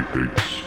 Submit.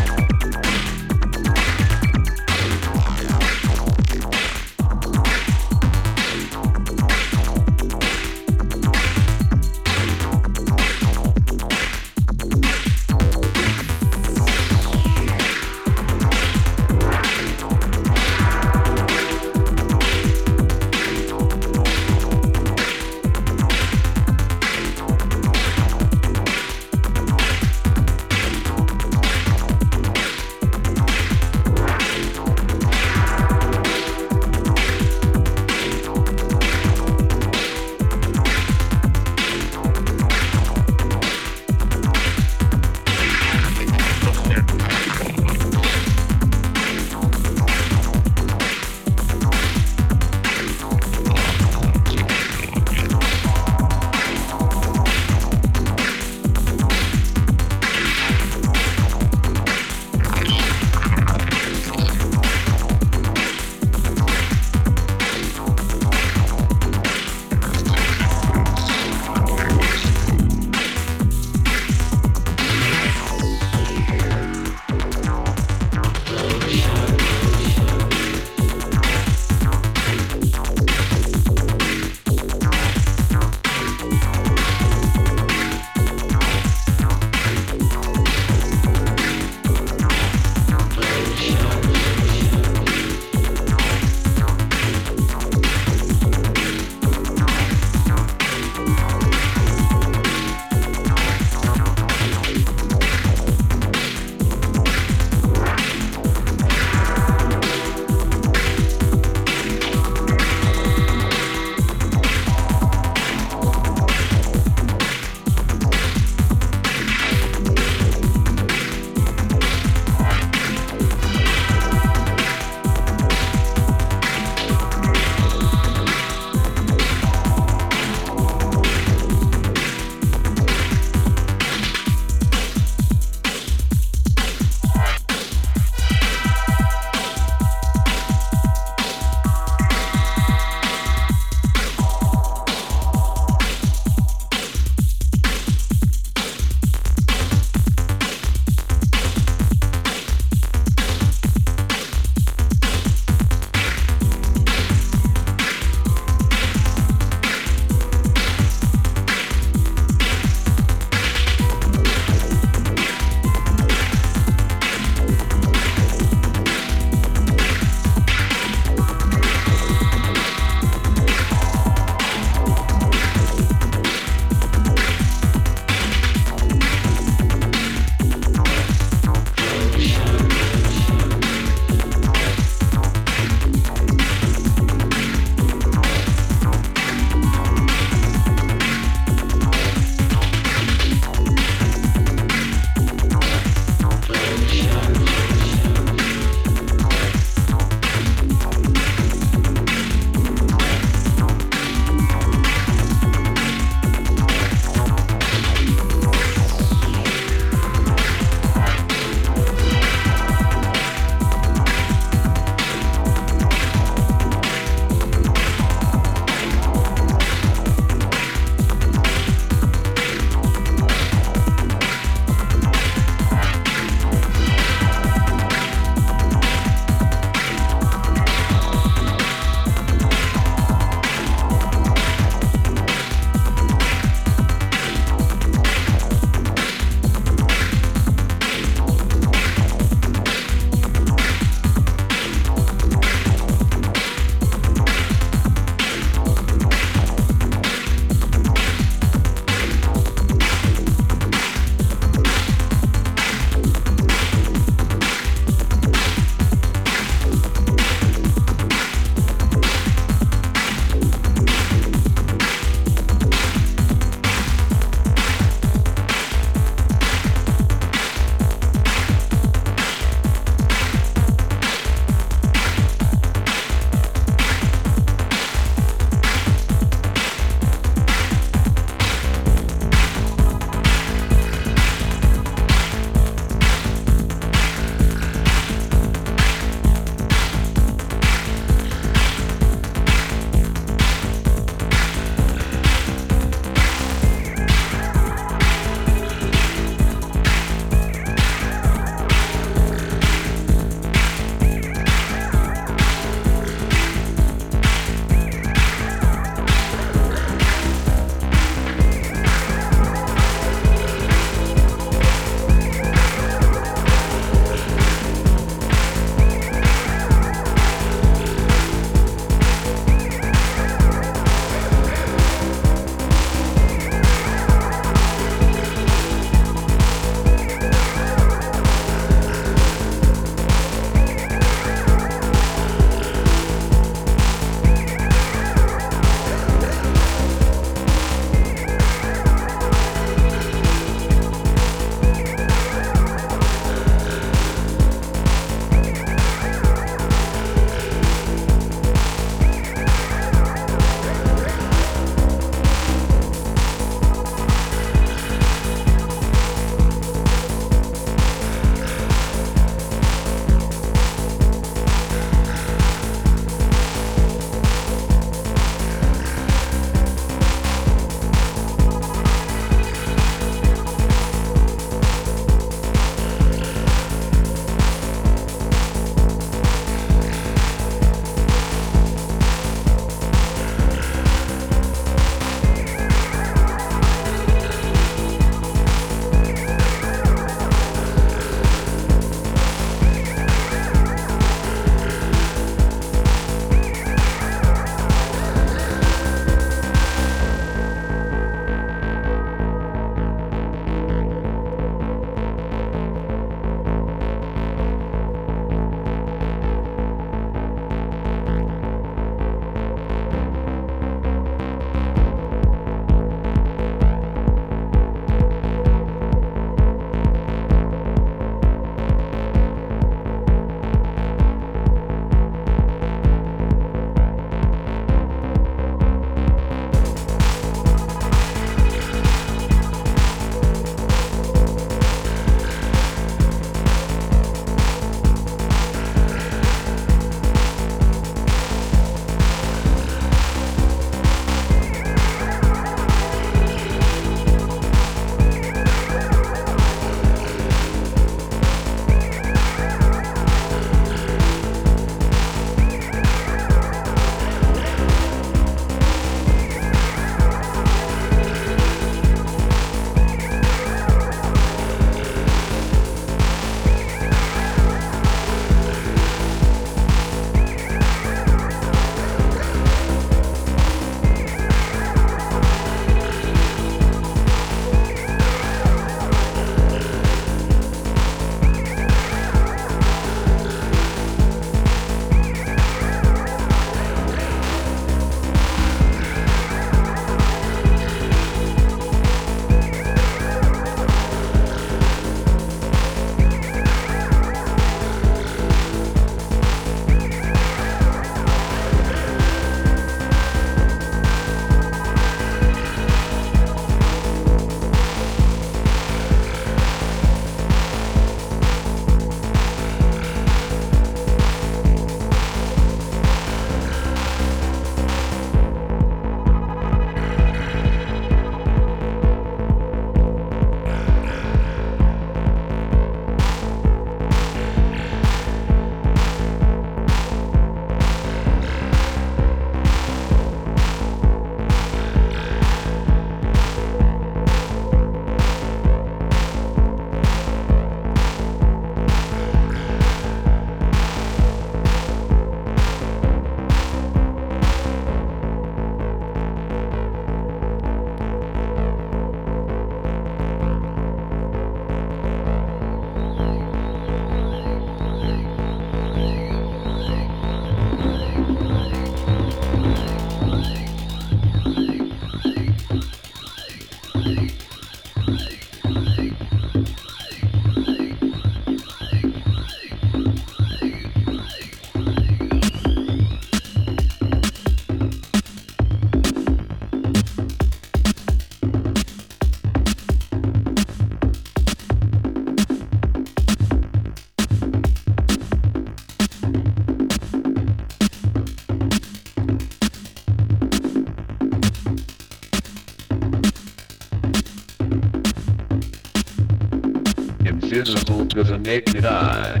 connected eye.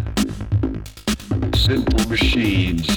Simple machines.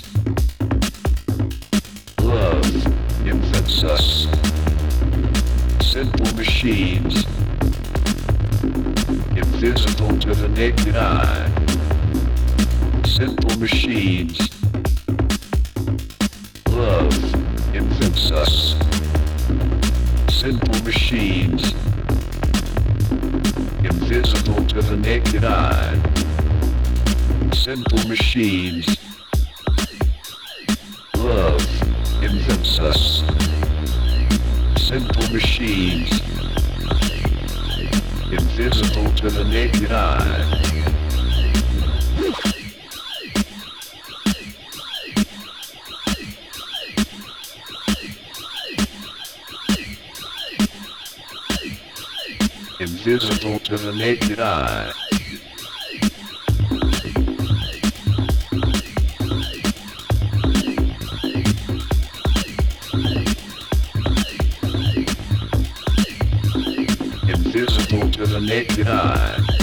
invisible to the naked eye. Invisible to the naked eye.